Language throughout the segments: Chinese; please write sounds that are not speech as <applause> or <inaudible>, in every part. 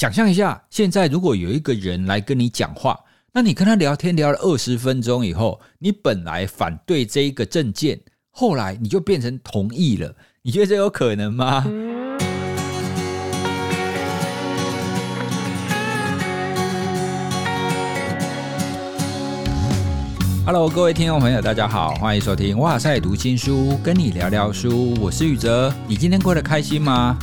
想象一下，现在如果有一个人来跟你讲话，那你跟他聊天聊了二十分钟以后，你本来反对这一个证件，后来你就变成同意了，你觉得这有可能吗？Hello，各位听众朋友，大家好，欢迎收听哇塞读新书，跟你聊聊书，我是宇哲。你今天过得开心吗？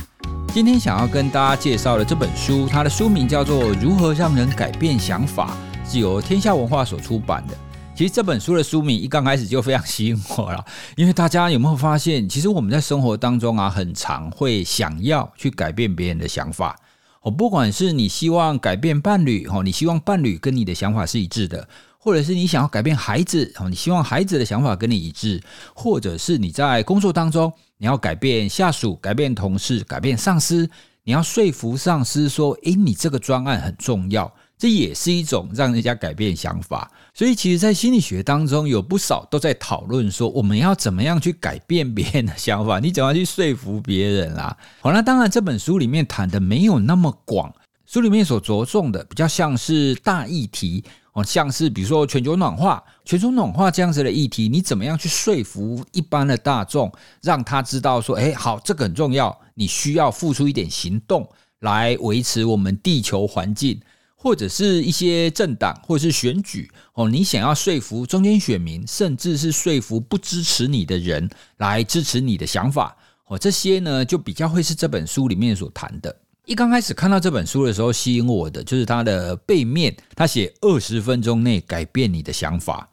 今天想要跟大家介绍的这本书，它的书名叫做《如何让人改变想法》，是由天下文化所出版的。其实这本书的书名一刚开始就非常吸引我了，因为大家有没有发现，其实我们在生活当中啊，很常会想要去改变别人的想法。哦，不管是你希望改变伴侣，哦，你希望伴侣跟你的想法是一致的。或者是你想要改变孩子哦，你希望孩子的想法跟你一致，或者是你在工作当中你要改变下属、改变同事、改变上司，你要说服上司说：“诶，你这个专案很重要。”这也是一种让人家改变想法。所以，其实，在心理学当中，有不少都在讨论说，我们要怎么样去改变别人的想法？你怎么样去说服别人啦？好，那当然，这本书里面谈的没有那么广，书里面所着重的比较像是大议题哦。像是比如说全球暖化、全球暖化这样子的议题，你怎么样去说服一般的大众，让他知道说，哎，好，这个很重要，你需要付出一点行动来维持我们地球环境，或者是一些政党或者是选举哦，你想要说服中间选民，甚至是说服不支持你的人来支持你的想法哦，这些呢就比较会是这本书里面所谈的。一刚开始看到这本书的时候，吸引我的就是它的背面，它写二十分钟内改变你的想法。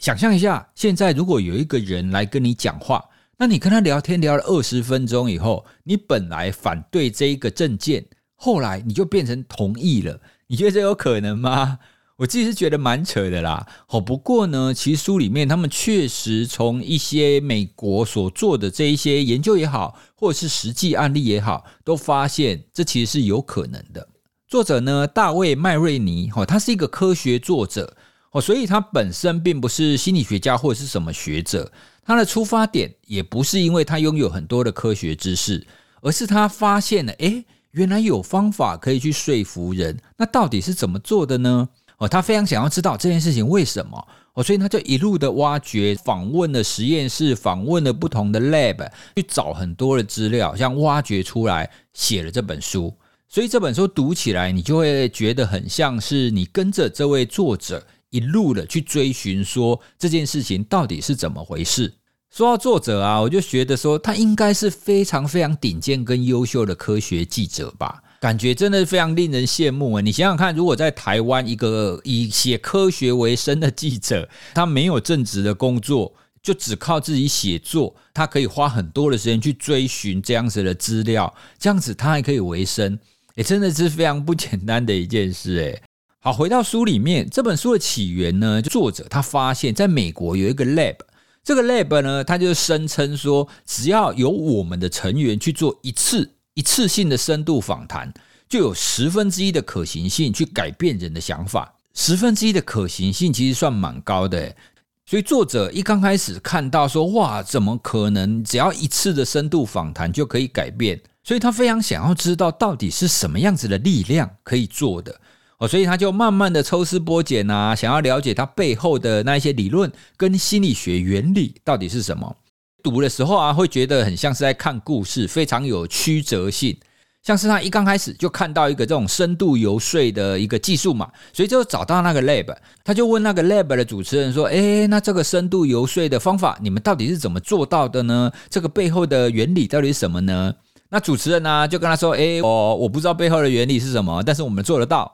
想象一下，现在如果有一个人来跟你讲话，那你跟他聊天聊了二十分钟以后，你本来反对这一个证件，后来你就变成同意了，你觉得这有可能吗？我自己是觉得蛮扯的啦，好不过呢，其实书里面他们确实从一些美国所做的这一些研究也好，或者是实际案例也好，都发现这其实是有可能的。作者呢，大卫麦瑞尼，哈，他是一个科学作者，哦，所以他本身并不是心理学家或者是什么学者，他的出发点也不是因为他拥有很多的科学知识，而是他发现了，诶，原来有方法可以去说服人，那到底是怎么做的呢？哦，他非常想要知道这件事情为什么哦，所以他就一路的挖掘，访问了实验室，访问了不同的 lab，去找很多的资料，像挖掘出来，写了这本书。所以这本书读起来，你就会觉得很像是你跟着这位作者一路的去追寻，说这件事情到底是怎么回事。说到作者啊，我就觉得说他应该是非常非常顶尖跟优秀的科学记者吧。感觉真的是非常令人羡慕啊！你想想看，如果在台湾一个以写科学为生的记者，他没有正职的工作，就只靠自己写作，他可以花很多的时间去追寻这样子的资料，这样子他还可以为生，也真的是非常不简单的一件事诶。好，回到书里面，这本书的起源呢，作者他发现，在美国有一个 lab，这个 lab 呢，他就声称说，只要有我们的成员去做一次。一次性的深度访谈，就有十分之一的可行性去改变人的想法。十分之一的可行性其实算蛮高的，所以作者一刚开始看到说，哇，怎么可能只要一次的深度访谈就可以改变？所以他非常想要知道到底是什么样子的力量可以做的哦，所以他就慢慢的抽丝剥茧啊，想要了解他背后的那一些理论跟心理学原理到底是什么。读的时候啊，会觉得很像是在看故事，非常有曲折性。像是他一刚开始就看到一个这种深度游说的一个技术嘛，所以就找到那个 lab，他就问那个 lab 的主持人说：“诶，那这个深度游说的方法，你们到底是怎么做到的呢？这个背后的原理到底是什么呢？”那主持人呢就跟他说：“诶，我我不知道背后的原理是什么，但是我们做得到。”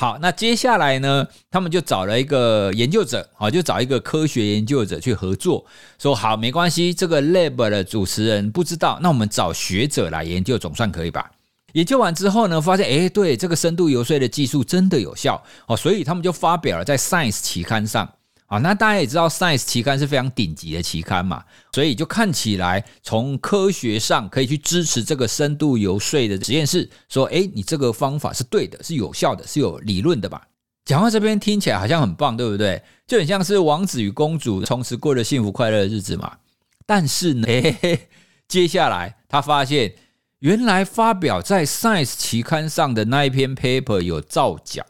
好，那接下来呢？他们就找了一个研究者，好，就找一个科学研究者去合作，说好没关系，这个 lab 的主持人不知道，那我们找学者来研究，总算可以吧？研究完之后呢，发现哎，对，这个深度游说的技术真的有效哦，所以他们就发表了在 Science 期刊上。啊，那大家也知道，Science 期刊是非常顶级的期刊嘛，所以就看起来从科学上可以去支持这个深度游说的实验室，说，哎，你这个方法是对的，是有效的，是有理论的吧？讲到这边听起来好像很棒，对不对？就很像是王子与公主从此过着幸福快乐的日子嘛。但是呢，<laughs> 接下来他发现，原来发表在 Science 期刊上的那一篇 paper 有造假，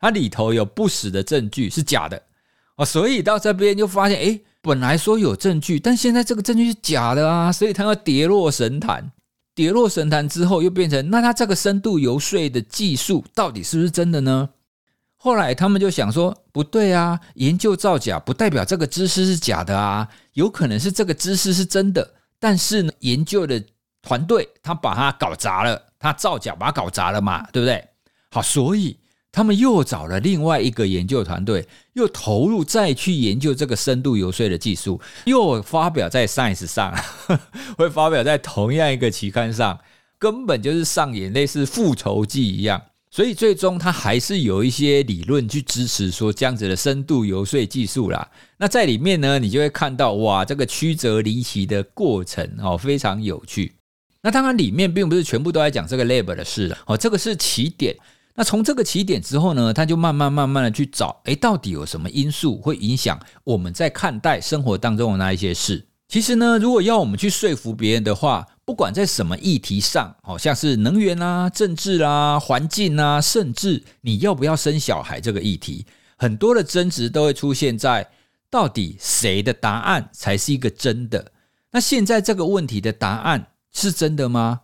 它里头有不实的证据是假的哦，所以到这边就发现，哎，本来说有证据，但现在这个证据是假的啊，所以他要跌落神坛。跌落神坛之后，又变成那他这个深度游说的技术到底是不是真的呢？后来他们就想说，不对啊，研究造假不代表这个知识是假的啊，有可能是这个知识是真的，但是呢，研究的团队他把它搞砸了，他造假把它搞砸了嘛，对不对？好，所以。他们又找了另外一个研究团队，又投入再去研究这个深度游说的技术，又发表在 Science 上，<laughs> 会发表在同样一个期刊上，根本就是上演类似复仇记一样。所以最终他还是有一些理论去支持说这样子的深度游说技术啦。那在里面呢，你就会看到哇，这个曲折离奇的过程哦，非常有趣。那当然里面并不是全部都在讲这个 lab 的事哦，这个是起点。那从这个起点之后呢，他就慢慢慢慢的去找，哎，到底有什么因素会影响我们在看待生活当中的那一些事？其实呢，如果要我们去说服别人的话，不管在什么议题上，好像是能源啊、政治啊、环境啊，甚至你要不要生小孩这个议题，很多的争执都会出现在到底谁的答案才是一个真的？那现在这个问题的答案是真的吗？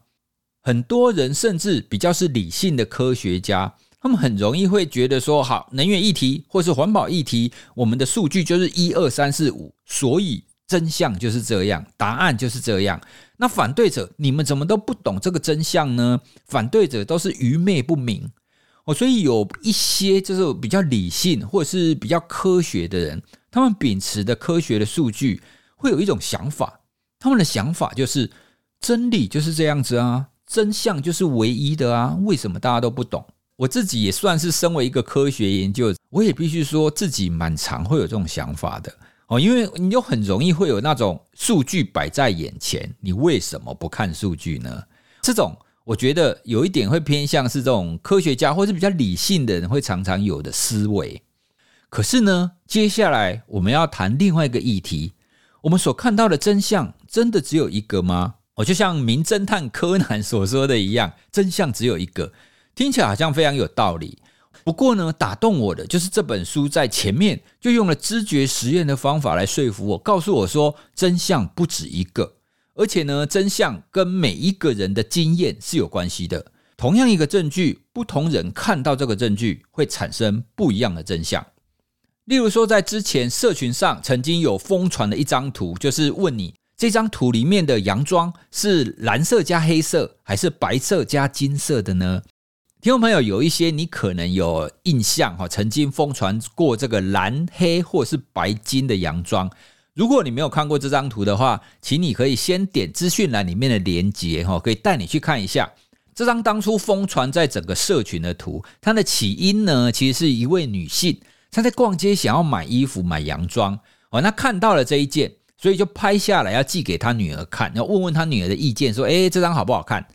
很多人甚至比较是理性的科学家，他们很容易会觉得说：好，能源议题或是环保议题，我们的数据就是一二三四五，所以真相就是这样，答案就是这样。那反对者，你们怎么都不懂这个真相呢？反对者都是愚昧不明哦。所以有一些就是比较理性或者是比较科学的人，他们秉持的科学的数据，会有一种想法，他们的想法就是真理就是这样子啊。真相就是唯一的啊！为什么大家都不懂？我自己也算是身为一个科学研究，我也必须说自己蛮常会有这种想法的哦。因为你就很容易会有那种数据摆在眼前，你为什么不看数据呢？这种我觉得有一点会偏向是这种科学家或是比较理性的人会常常有的思维。可是呢，接下来我们要谈另外一个议题：我们所看到的真相真的只有一个吗？我就像名侦探柯南 <laughs> 所说的一样，真相只有一个，听起来好像非常有道理。不过呢，打动我的就是这本书在前面就用了知觉实验的方法来说服我，告诉我说真相不止一个，而且呢，真相跟每一个人的经验是有关系的。同样一个证据，不同人看到这个证据会产生不一样的真相。例如说，在之前社群上曾经有疯传的一张图，就是问你。这张图里面的洋装是蓝色加黑色，还是白色加金色的呢？听众朋友，有一些你可能有印象哈，曾经疯传过这个蓝黑或是白金的洋装。如果你没有看过这张图的话，请你可以先点资讯栏里面的连接哈，可以带你去看一下这张当初疯传在整个社群的图。它的起因呢，其实是一位女性，她在逛街想要买衣服买洋装哦，那看到了这一件。所以就拍下来要寄给他女儿看，要问问他女儿的意见，说：“哎，这张好不好看？”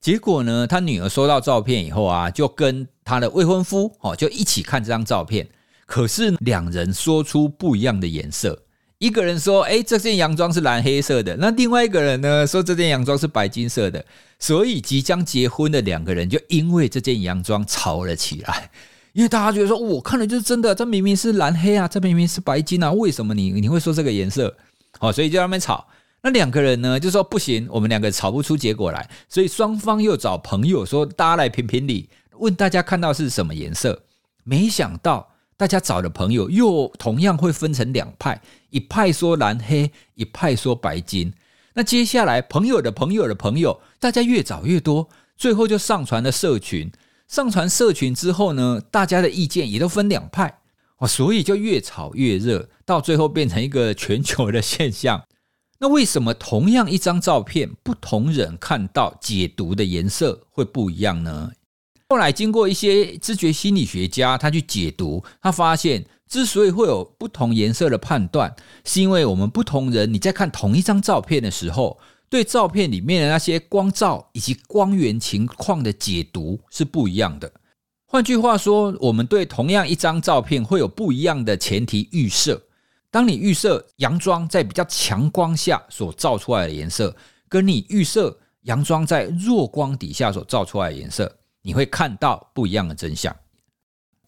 结果呢，他女儿收到照片以后啊，就跟他的未婚夫哦，就一起看这张照片。可是两人说出不一样的颜色，一个人说：“哎，这件洋装是蓝黑色的。”那另外一个人呢，说这件洋装是白金色的。所以即将结婚的两个人就因为这件洋装吵了起来，因为大家觉得说：“我看的就是真的，这明明是蓝黑啊，这明明是白金啊，为什么你你会说这个颜色？”好，所以就在那边吵。那两个人呢，就说不行，我们两个吵不出结果来。所以双方又找朋友说，大家来评评理，问大家看到是什么颜色。没想到大家找的朋友又同样会分成两派，一派说蓝黑，一派说白金。那接下来朋友的朋友的朋友，大家越找越多，最后就上传了社群。上传社群之后呢，大家的意见也都分两派。哦，所以就越炒越热，到最后变成一个全球的现象。<laughs> 那为什么同样一张照片，不同人看到解读的颜色会不一样呢？后来经过一些知觉心理学家他去解读，他发现之所以会有不同颜色的判断，是因为我们不同人你在看同一张照片的时候，对照片里面的那些光照以及光源情况的解读是不一样的。换句话说，我们对同样一张照片会有不一样的前提预设。当你预设洋装在比较强光下所照出来的颜色，跟你预设佯装在弱光底下所照出来的颜色，你会看到不一样的真相。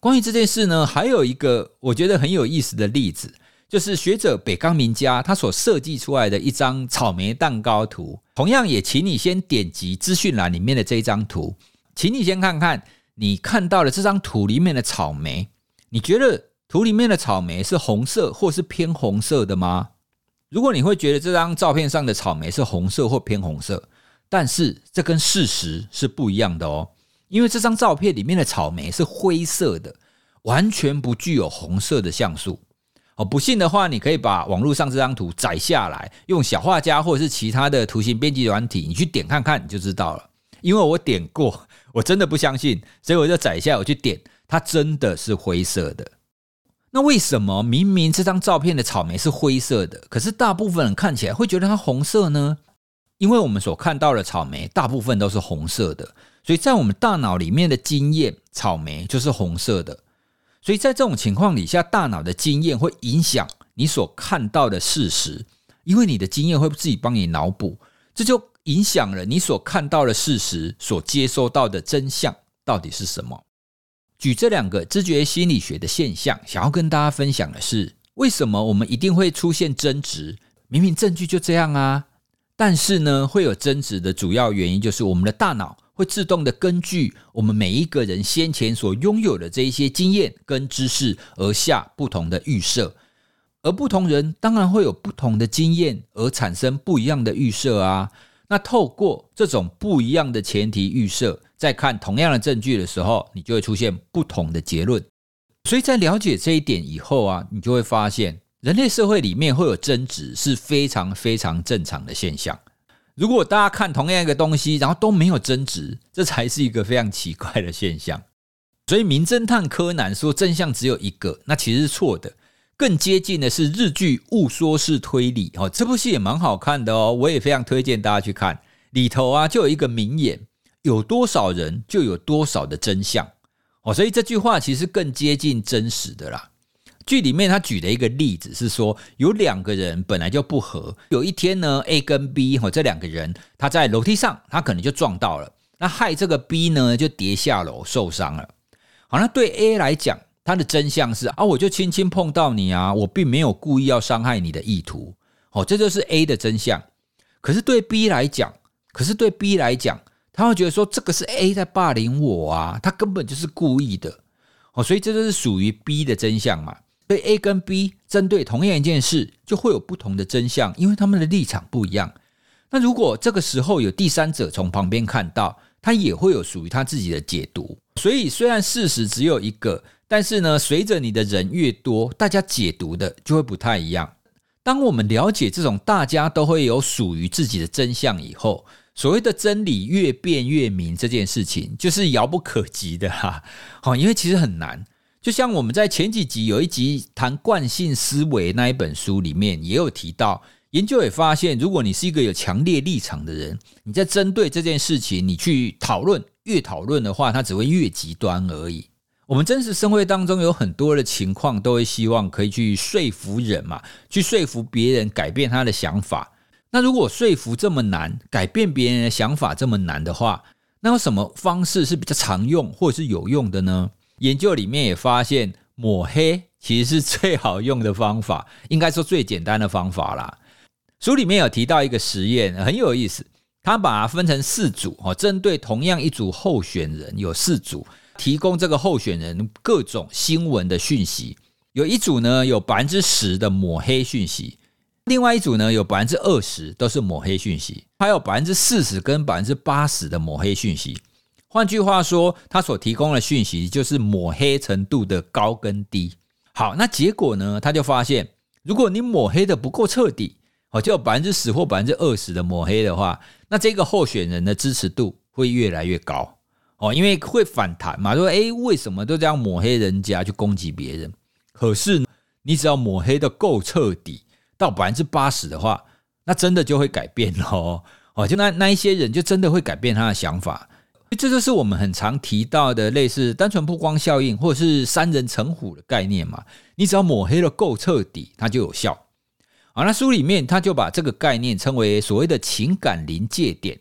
关于这件事呢，还有一个我觉得很有意思的例子，就是学者北冈明家他所设计出来的一张草莓蛋糕图。同样也请你先点击资讯栏里面的这一张图，请你先看看你看到了这张图里面的草莓，你觉得图里面的草莓是红色或是偏红色的吗？如果你会觉得这张照片上的草莓是红色或偏红色，但是这跟事实是不一样的哦，因为这张照片里面的草莓是灰色的，完全不具有红色的像素。哦，不信的话，你可以把网络上这张图载下来，用小画家或者是其他的图形编辑软体，你去点看看，你就知道了。因为我点过，我真的不相信，所以我就载下，我去点，它真的是灰色的。那为什么明明这张照片的草莓是灰色的，可是大部分人看起来会觉得它红色呢？因为我们所看到的草莓大部分都是红色的，所以在我们大脑里面的经验，草莓就是红色的。所以在这种情况底下，大脑的经验会影响你所看到的事实，因为你的经验会自己帮你脑补，这就影响了你所看到的事实所接收到的真相到底是什么。举这两个知觉心理学的现象，想要跟大家分享的是，为什么我们一定会出现争执？明明证据就这样啊，但是呢，会有争执的主要原因就是我们的大脑会自动的根据我们每一个人先前所拥有的这一些经验跟知识而下不同的预设，而不同人当然会有不同的经验而产生不一样的预设啊。那透过这种不一样的前提预设。在看同样的证据的时候，你就会出现不同的结论。所以在了解这一点以后啊，你就会发现，人类社会里面会有争执是非常非常正常的现象。如果大家看同样一个东西，然后都没有争执，这才是一个非常奇怪的现象。所以，名侦探柯南说真相只有一个，那其实是错的。更接近的是日剧《误说式推理》哦，这部戏也蛮好看的哦，我也非常推荐大家去看。里头啊，就有一个名言。有多少人就有多少的真相哦，所以这句话其实更接近真实的啦。剧里面他举的一个例子是说，有两个人本来就不和，有一天呢，A 跟 B 哦这两个人他在楼梯上，他可能就撞到了，那害这个 B 呢就跌下楼受伤了。好，那对 A 来讲，他的真相是啊，我就轻轻碰到你啊，我并没有故意要伤害你的意图。哦，这就是 A 的真相。可是对 B 来讲，可是对 B 来讲。他会觉得说这个是 A 在霸凌我啊，他根本就是故意的哦，所以这就是属于 B 的真相嘛。所以 A 跟 B 针对同样一件事就会有不同的真相，因为他们的立场不一样。那如果这个时候有第三者从旁边看到，他也会有属于他自己的解读。所以虽然事实只有一个，但是呢，随着你的人越多，大家解读的就会不太一样。当我们了解这种大家都会有属于自己的真相以后。所谓的真理越辩越明这件事情，就是遥不可及的哈。好，<laughs> 因为其实很难。就像我们在前几集有一集谈惯性思维那一本书里面也有提到，研究也发现，如果你是一个有强烈立场的人，你在针对这件事情，你去讨论，越讨论的话，它只会越极端而已。我们真实生活当中有很多的情况，都会希望可以去说服人嘛，去说服别人改变他的想法。那如果说服这么难，改变别人的想法这么难的话，那有什么方式是比较常用或者是有用的呢？研究里面也发现，抹黑其实是最好用的方法，应该说最简单的方法啦。书里面有提到一个实验，很有意思，他把它分成四组哦，针对同样一组候选人，有四组提供这个候选人各种新闻的讯息，有一组呢有百分之十的抹黑讯息。另外一组呢，有百分之二十都是抹黑讯息，还有百分之四十跟百分之八十的抹黑讯息。换句话说，他所提供的讯息就是抹黑程度的高跟低。好，那结果呢？他就发现，如果你抹黑的不够彻底，哦，就有百分之十或百分之二十的抹黑的话，那这个候选人的支持度会越来越高哦，因为会反弹嘛，说诶，为什么都这样抹黑人家去攻击别人？可是你只要抹黑的够彻底。到百分之八十的话，那真的就会改变喽。哦，就那那一些人就真的会改变他的想法。这就是我们很常提到的类似单纯曝光效应，或者是三人成虎的概念嘛。你只要抹黑的够彻底，它就有效。好，那书里面他就把这个概念称为所谓的情感临界点。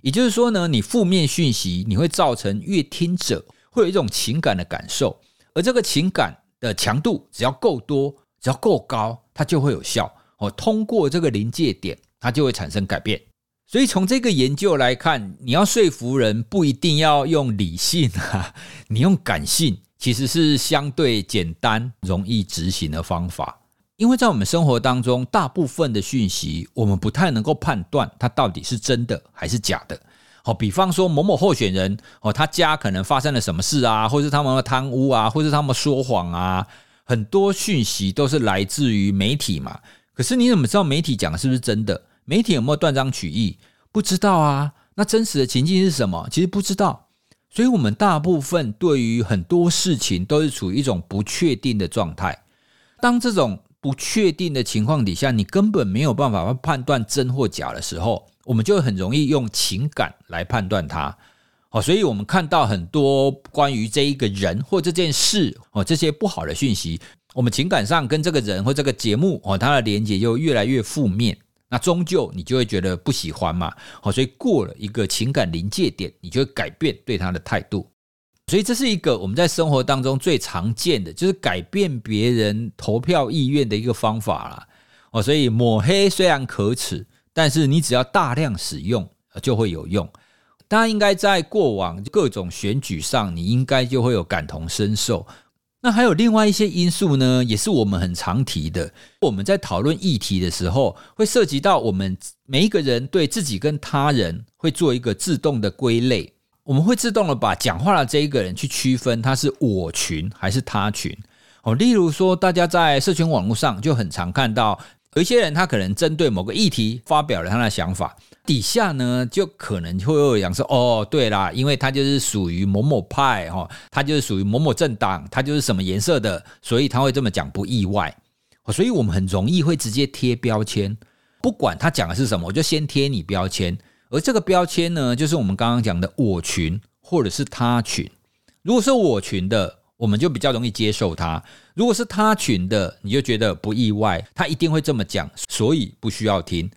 也就是说呢，你负面讯息你会造成阅听者会有一种情感的感受，而这个情感的强度只要够多，只要够高，它就会有效哦。通过这个临界点，它就会产生改变。所以从这个研究来看，你要说服人不一定要用理性啊，<laughs> 你用感性其实是相对简单、容易执行的方法。因为在我们生活当中，大部分的讯息我们不太能够判断它到底是真的还是假的。好，比方说某某候选人哦，他家可能发生了什么事啊，或是他们贪污啊，或是他们说谎啊，很多讯息都是来自于媒体嘛。可是你怎么知道媒体讲的是不是真的？媒体有没有断章取义？不知道啊。那真实的情境是什么？其实不知道。所以，我们大部分对于很多事情都是处于一种不确定的状态。当这种不确定的情况底下，你根本没有办法判断真或假的时候，我们就很容易用情感来判断它。好，所以我们看到很多关于这一个人或这件事哦，这些不好的讯息。我们情感上跟这个人或这个节目哦，它的连接就越来越负面，那终究你就会觉得不喜欢嘛。好，所以过了一个情感临界点，你就会改变对他的态度。所以这是一个我们在生活当中最常见的，就是改变别人投票意愿的一个方法啦。哦，所以抹黑虽然可耻，但是你只要大量使用就会有用。大家应该在过往各种选举上，你应该就会有感同身受。那还有另外一些因素呢，也是我们很常提的。我们在讨论议题的时候，会涉及到我们每一个人对自己跟他人会做一个自动的归类。我们会自动的把讲话的这一个人去区分他是我群还是他群。哦，例如说，大家在社群网络上就很常看到。有一些人，他可能针对某个议题发表了他的想法，底下呢就可能会有人说：“哦，对啦，因为他就是属于某某派哈，他就是属于某某政党，他就是什么颜色的，所以他会这么讲，不意外。”所以，我们很容易会直接贴标签，不管他讲的是什么，我就先贴你标签。而这个标签呢，就是我们刚刚讲的我群或者是他群。如果是我群的，我们就比较容易接受他。如果是他群的，你就觉得不意外，他一定会这么讲，所以不需要听。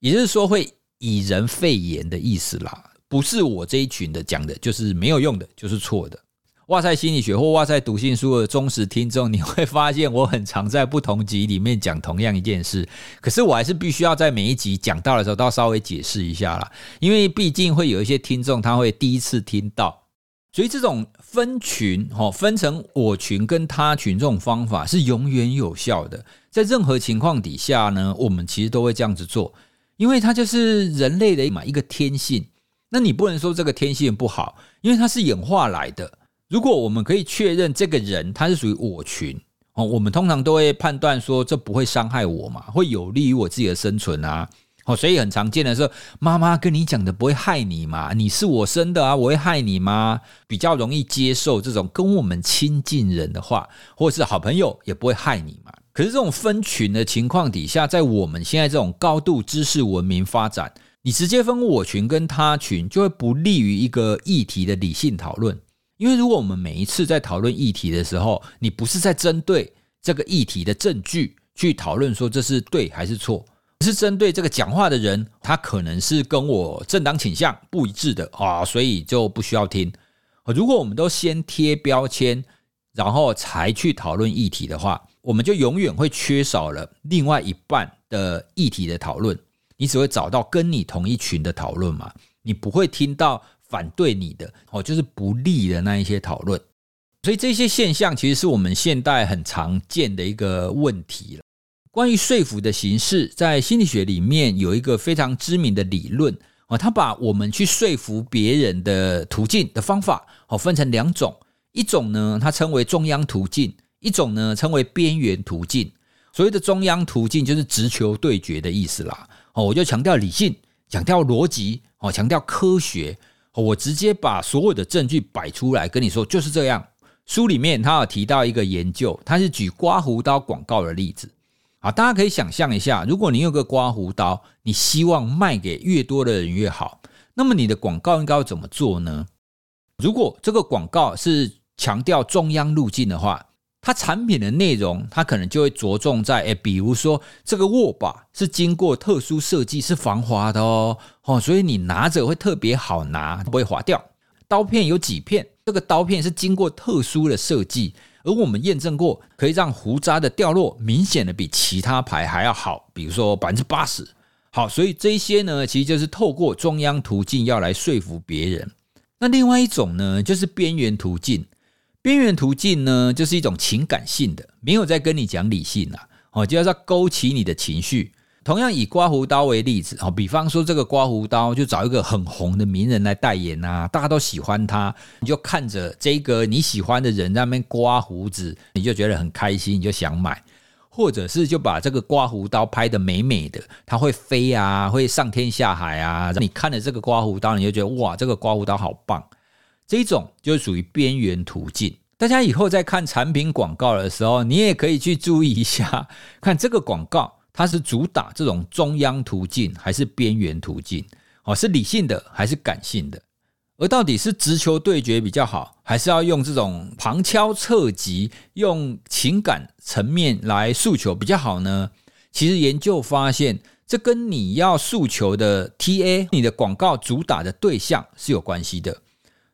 也就是说，会以人废言的意思啦，不是我这一群的讲的，就是没有用的，就是错的。哇塞心理学或哇塞读信书的忠实听众，你会发现我很常在不同集里面讲同样一件事，<laughs> 可是我还是必须要在每一集讲到的时候，都要稍微解释一下啦，因为毕竟会有一些听众他会第一次听到。所以这种分群，哈，分成我群跟他群这种方法是永远有效的。在任何情况底下呢，我们其实都会这样子做，因为它就是人类的嘛一个天性。那你不能说这个天性不好，因为它是演化来的。如果我们可以确认这个人他是属于我群，哦，我们通常都会判断说这不会伤害我嘛，会有利于我自己的生存啊。哦，所以很常见的是，妈妈跟你讲的不会害你嘛？你是我生的啊，我会害你吗？比较容易接受这种跟我们亲近人的话，或是好朋友也不会害你嘛。可是这种分群的情况底下，在我们现在这种高度知识文明发展，你直接分我群跟他群，就会不利于一个议题的理性讨论。因为如果我们每一次在讨论议题的时候，你不是在针对这个议题的证据去讨论说这是对还是错。是针对这个讲话的人，他可能是跟我政党倾向不一致的啊，所以就不需要听。如果我们都先贴标签，然后才去讨论议题的话，我们就永远会缺少了另外一半的议题的讨论。你只会找到跟你同一群的讨论嘛，你不会听到反对你的哦，就是不利的那一些讨论。所以这些现象其实是我们现代很常见的一个问题了。关于说服的形式，在心理学里面有一个非常知名的理论啊，他把我们去说服别人的途径的方法哦分成两种，一种呢，它称为中央途径，一种呢称为边缘途径。所谓的中央途径就是直球对决的意思啦。哦，我就强调理性，强调逻辑，哦，强调科学，我直接把所有的证据摆出来跟你说就是这样。书里面他有提到一个研究，他是举刮胡刀广告的例子。啊，大家可以想象一下，如果你有个刮胡刀，你希望卖给越多的人越好，那么你的广告应该要怎么做呢？如果这个广告是强调中央路径的话，它产品的内容，它可能就会着重在，哎，比如说这个握把是经过特殊设计，是防滑的哦，哦，所以你拿着会特别好拿，不会滑掉。刀片有几片，这个刀片是经过特殊的设计，而我们验证过，可以让胡渣的掉落明显的比其他牌还要好，比如说百分之八十。好，所以这些呢，其实就是透过中央途径要来说服别人。那另外一种呢，就是边缘途径。边缘途径呢，就是一种情感性的，没有在跟你讲理性啊，哦，就要在勾起你的情绪。同样以刮胡刀为例子，哦，比方说这个刮胡刀，就找一个很红的名人来代言啊，大家都喜欢他，你就看着这个你喜欢的人在那边刮胡子，你就觉得很开心，你就想买，或者是就把这个刮胡刀拍的美美的，它会飞啊，会上天下海啊，你看着这个刮胡刀，你就觉得哇，这个刮胡刀好棒。这种就属于边缘途径。大家以后在看产品广告的时候，你也可以去注意一下，看这个广告它是主打这种中央途径还是边缘途径？哦，是理性的还是感性的？而到底是直球对决比较好，还是要用这种旁敲侧击、用情感层面来诉求比较好呢？其实研究发现，这跟你要诉求的 TA、你的广告主打的对象是有关系的。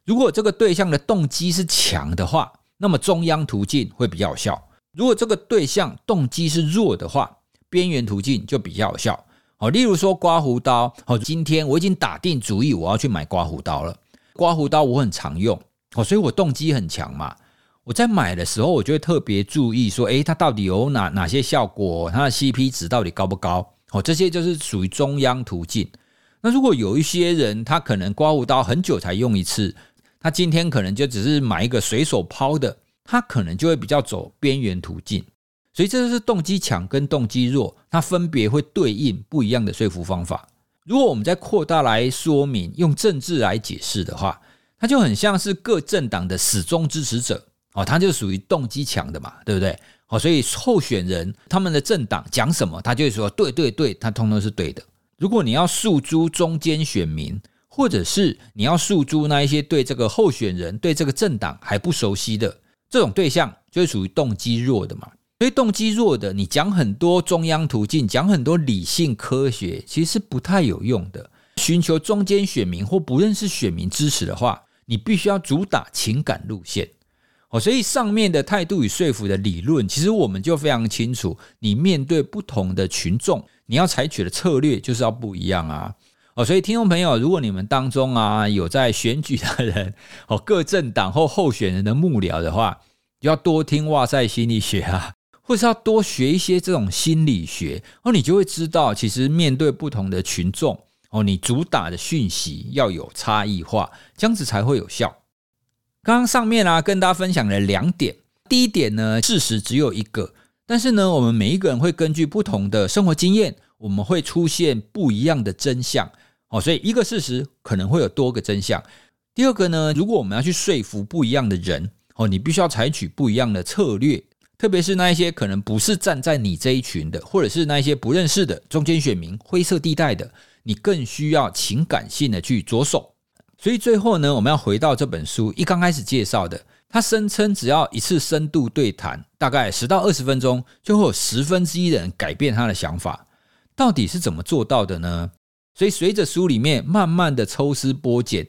如果这个对象的动机是强的话，那么中央途径会比较有效；如果这个对象动机是弱的话，边缘途径就比较有效。好，例如说刮胡刀，好，今天我已经打定主意我要去买刮胡刀了。刮胡刀我很常用，好，所以我动机很强嘛。我在买的时候，我就会特别注意说，诶，它到底有哪哪些效果？它的 CP 值到底高不高？哦，这些就是属于中央途径。那如果有一些人，他可能刮胡刀很久才用一次。他今天可能就只是买一个随手抛的，他可能就会比较走边缘途径，所以这就是动机强跟动机弱，它分别会对应不一样的说服方法。如果我们再扩大来说明，用政治来解释的话，它就很像是各政党的始终支持者哦，他就属于动机强的嘛，对不对？哦，所以候选人他们的政党讲什么，他就会说对对对，他通通是对的。如果你要诉诸中间选民。或者是你要诉诸那一些对这个候选人、对这个政党还不熟悉的这种对象，就是属于动机弱的嘛。所以动机弱的，你讲很多中央途径，讲很多理性科学，其实是不太有用的。寻求中间选民或不认识选民支持的话，你必须要主打情感路线。哦，所以上面的态度与说服的理论，其实我们就非常清楚。你面对不同的群众，你要采取的策略就是要不一样啊。哦，所以听众朋友，如果你们当中啊有在选举的人，哦，各政党或候选人的幕僚的话，就要多听哇塞心理学啊，或是要多学一些这种心理学哦，你就会知道，其实面对不同的群众哦，你主打的讯息要有差异化，这样子才会有效。刚刚上面啊跟大家分享了两点，第一点呢，事实只有一个，但是呢，我们每一个人会根据不同的生活经验，我们会出现不一样的真相。哦，所以一个事实可能会有多个真相。第二个呢，如果我们要去说服不一样的人，哦，你必须要采取不一样的策略，特别是那一些可能不是站在你这一群的，或者是那一些不认识的中间选民、灰色地带的，你更需要情感性的去着手。所以最后呢，我们要回到这本书一刚开始介绍的，他声称只要一次深度对谈，大概十到二十分钟，就会有十分之一的人改变他的想法。到底是怎么做到的呢？所以，随着书里面慢慢的抽丝剥茧，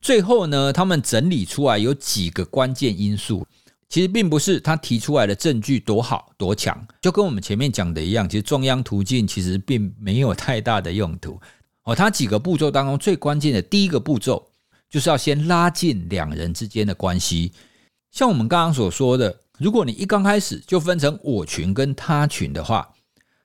最后呢，他们整理出来有几个关键因素。其实并不是他提出来的证据多好多强，就跟我们前面讲的一样，其实中央途径其实并没有太大的用途。哦，他几个步骤当中最关键的第一个步骤，就是要先拉近两人之间的关系。像我们刚刚所说的，如果你一刚开始就分成我群跟他群的话，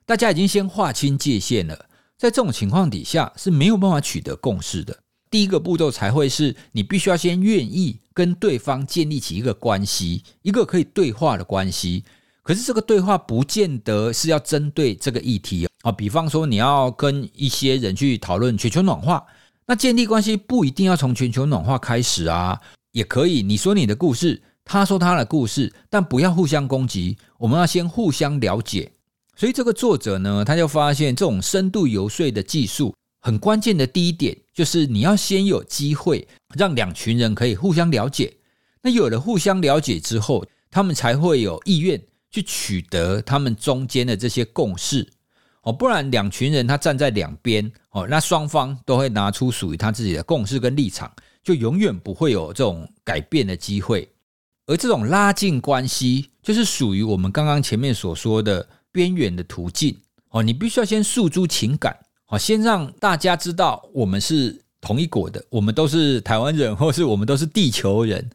大家已经先划清界限了。在这种情况底下是没有办法取得共识的。第一个步骤才会是你必须要先愿意跟对方建立起一个关系，一个可以对话的关系。可是这个对话不见得是要针对这个议题啊。比方说你要跟一些人去讨论全球暖化，那建立关系不一定要从全球暖化开始啊，也可以你说你的故事，他说他的故事，但不要互相攻击。我们要先互相了解。所以这个作者呢，他就发现这种深度游说的技术很关键的第一点，就是你要先有机会让两群人可以互相了解。那有了互相了解之后，他们才会有意愿去取得他们中间的这些共识。哦，不然两群人他站在两边，哦，那双方都会拿出属于他自己的共识跟立场，就永远不会有这种改变的机会。而这种拉近关系，就是属于我们刚刚前面所说的边缘的途径。哦，你必须要先诉诸情感，哦，先让大家知道我们是同一国的，我们都是台湾人，<laughs> 或是我们都是地球人。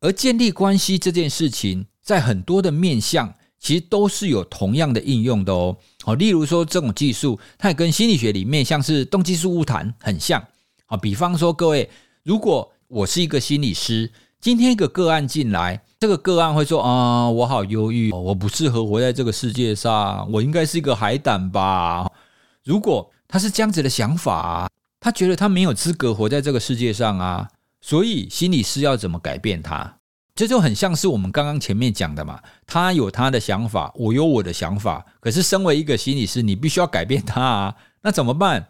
而建立关系这件事情，在很多的面向。其实都是有同样的应用的哦。好，例如说这种技术，它也跟心理学里面像是动机式物谈很像。好，比方说各位，如果我是一个心理师，今天一个个案进来，这个个案会说啊，我好忧郁，我不适合活在这个世界上，我应该是一个海胆吧？如果他是这样子的想法，他觉得他没有资格活在这个世界上啊，所以心理师要怎么改变他？这就很像是我们刚刚前面讲的嘛，他有他的想法，我有我的想法。可是身为一个心理师，你必须要改变他啊，那怎么办？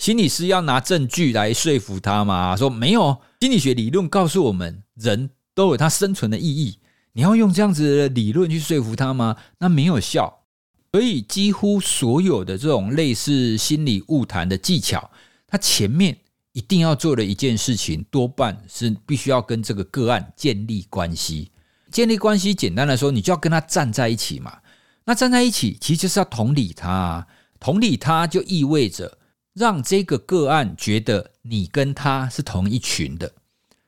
心理师要拿证据来说服他吗？说没有，心理学理论告诉我们，人都有他生存的意义。你要用这样子的理论去说服他吗？那没有效。所以几乎所有的这种类似心理误谈的技巧，它前面。一定要做的一件事情，多半是必须要跟这个个案建立关系。建立关系，简单来说，你就要跟他站在一起嘛。那站在一起，其实就是要同理他。同理他，就意味着让这个个案觉得你跟他是同一群的。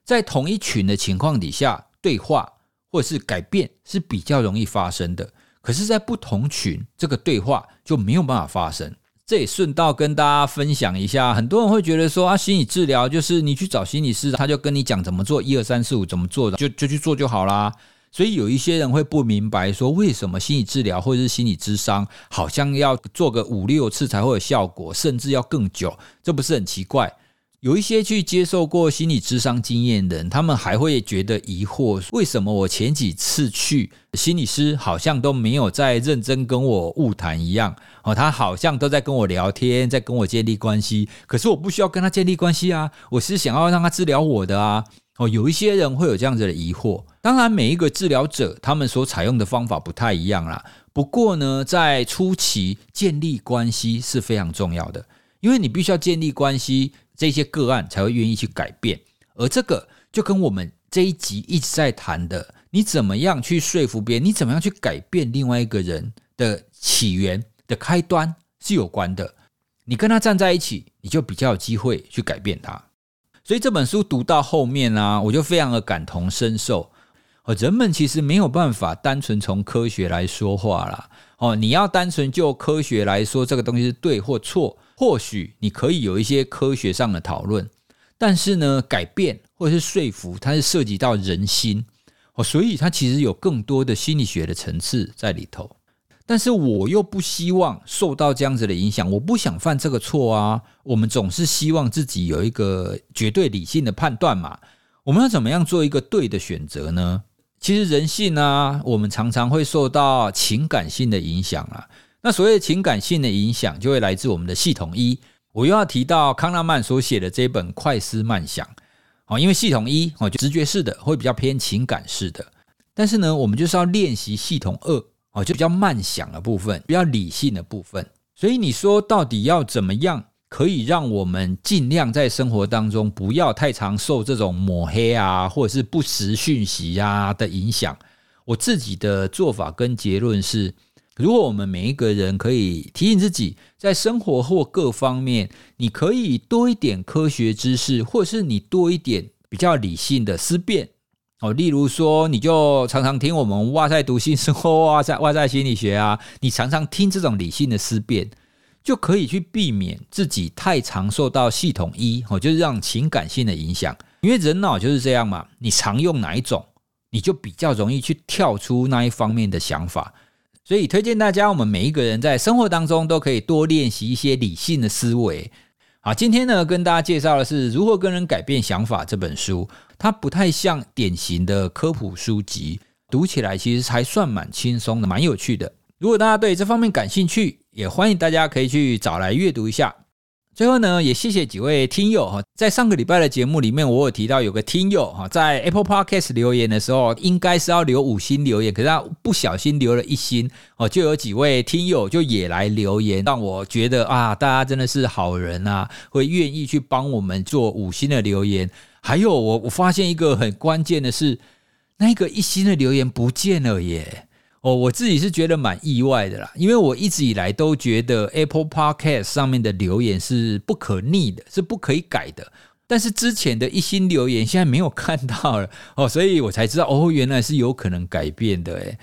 在同一群的情况底下，对话或者是改变是比较容易发生的。可是，在不同群，这个对话就没有办法发生。这也顺道跟大家分享一下，很多人会觉得说啊，心理治疗就是你去找心理师，他就跟你讲怎么做，一二三四五怎么做的，就就去做就好啦。所以有一些人会不明白，说为什么心理治疗或者是心理咨商，好像要做个五六次才会有效果，甚至要更久，这不是很奇怪？有一些去接受过心理咨商经验的人，他们还会觉得疑惑：为什么我前几次去心理师好像都没有在认真跟我误谈一样？哦，他好像都在跟我聊天，在跟我建立关系。可是我不需要跟他建立关系啊，我是想要让他治疗我的啊。哦，有一些人会有这样子的疑惑。当然，每一个治疗者他们所采用的方法不太一样啦。不过呢，在初期建立关系是非常重要的，因为你必须要建立关系。这些个案才会愿意去改变，而这个就跟我们这一集一直在谈的，你怎么样去说服别人，你怎么样去改变另外一个人的起源的开端是有关的。你跟他站在一起，你就比较有机会去改变他。所以这本书读到后面呢，我就非常的感同身受。哦，人们其实没有办法单纯从科学来说话啦。哦，你要单纯就科学来说，这个东西是对或错。或许你可以有一些科学上的讨论，但是呢，改变或者是说服，它是涉及到人心哦，所以它其实有更多的心理学的层次在里头。但是我又不希望受到这样子的影响，我不想犯这个错啊。我们总是希望自己有一个绝对理性的判断嘛。我们要怎么样做一个对的选择呢？其实人性呢，我们常常会受到情感性的影响啊。那所谓情感性的影响，就会来自我们的系统一。我又要提到康纳曼所写的这本《快思慢想》哦，因为系统一哦，就直觉式的，会比较偏情感式的。但是呢，我们就是要练习系统二哦，就比较慢想的部分，比较理性的部分。所以你说到底要怎么样，可以让我们尽量在生活当中不要太常受这种抹黑啊，或者是不实讯息啊的影响？我自己的做法跟结论是。如果我们每一个人可以提醒自己，在生活或各方面，你可以多一点科学知识，或者是你多一点比较理性的思辨哦。例如说，你就常常听我们哇塞读心生活，哇塞哇塞心理学啊，你常常听这种理性的思辨，就可以去避免自己太常受到系统一哦，就是让情感性的影响。因为人脑就是这样嘛，你常用哪一种，你就比较容易去跳出那一方面的想法。所以推荐大家，我们每一个人在生活当中都可以多练习一些理性的思维。好，今天呢跟大家介绍的是《如何跟人改变想法》这本书，它不太像典型的科普书籍，读起来其实还算蛮轻松的，蛮有趣的。如果大家对这方面感兴趣，也欢迎大家可以去找来阅读一下。最后呢，也谢谢几位听友哈，在上个礼拜的节目里面，我有提到有个听友哈，在 Apple Podcast 留言的时候，应该是要留五星留言，可是他不小心留了一星哦，就有几位听友就也来留言，让我觉得啊，大家真的是好人啊，会愿意去帮我们做五星的留言。还有我我发现一个很关键的是，那个一星的留言不见了耶。哦，我自己是觉得蛮意外的啦，因为我一直以来都觉得 Apple Podcast 上面的留言是不可逆的，是不可以改的。但是之前的一星留言现在没有看到了 <laughs> 哦，所以我才知道哦，原来是有可能改变的诶。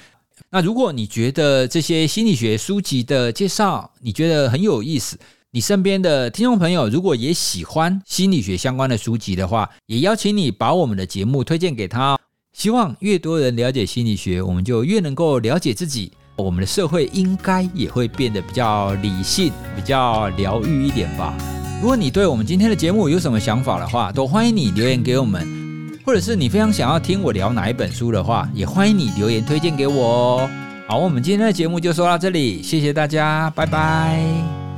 那如果你觉得这些心理学书籍的介绍你觉得很有意思，你身边的听众朋友如果也喜欢心理学相关的书籍的话，也邀请你把我们的节目推荐给他。希望越多人了解心理学，我们就越能够了解自己。我们的社会应该也会变得比较理性、比较疗愈一点吧。如果你对我们今天的节目有什么想法的话，都欢迎你留言给我们；或者是你非常想要听我聊哪一本书的话，也欢迎你留言推荐给我哦。好，我们今天的节目就说到这里，谢谢大家，拜拜。